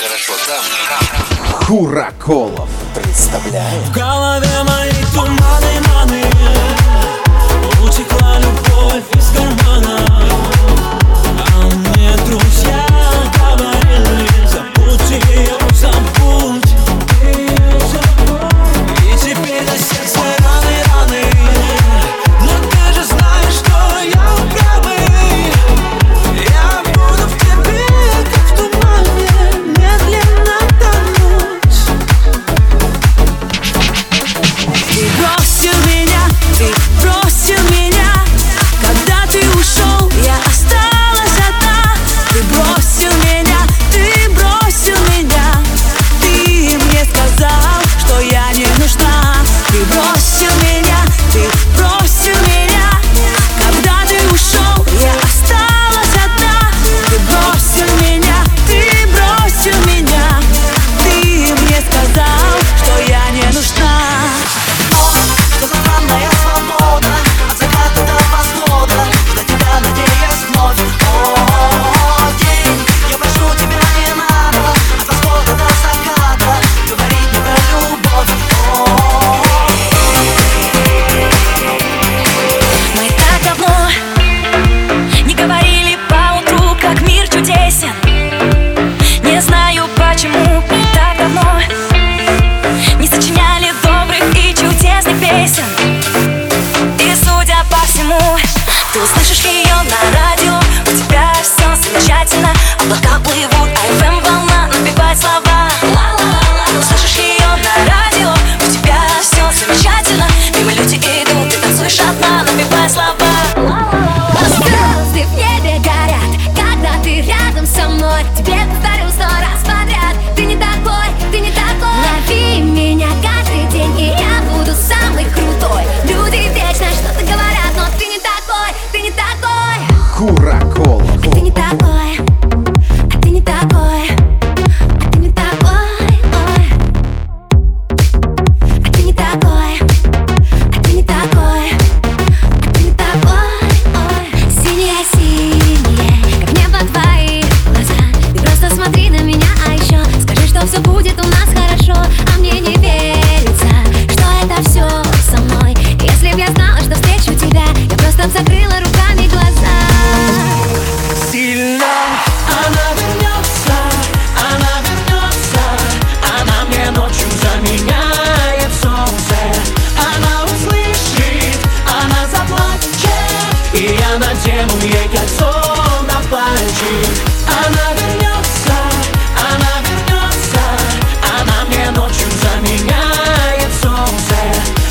Хорошо, да. Хураколов представляет. В голове мои туманы, облака плывут. Я надену ей кольцо на пальчик. Она вернется, она вернется Она мне ночью заменяет солнце.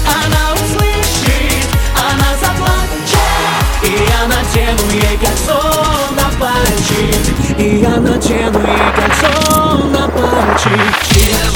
Она услышит, она заплачет И я надену ей кольцо на пальчик. И я надену ей кольцо на пальчик.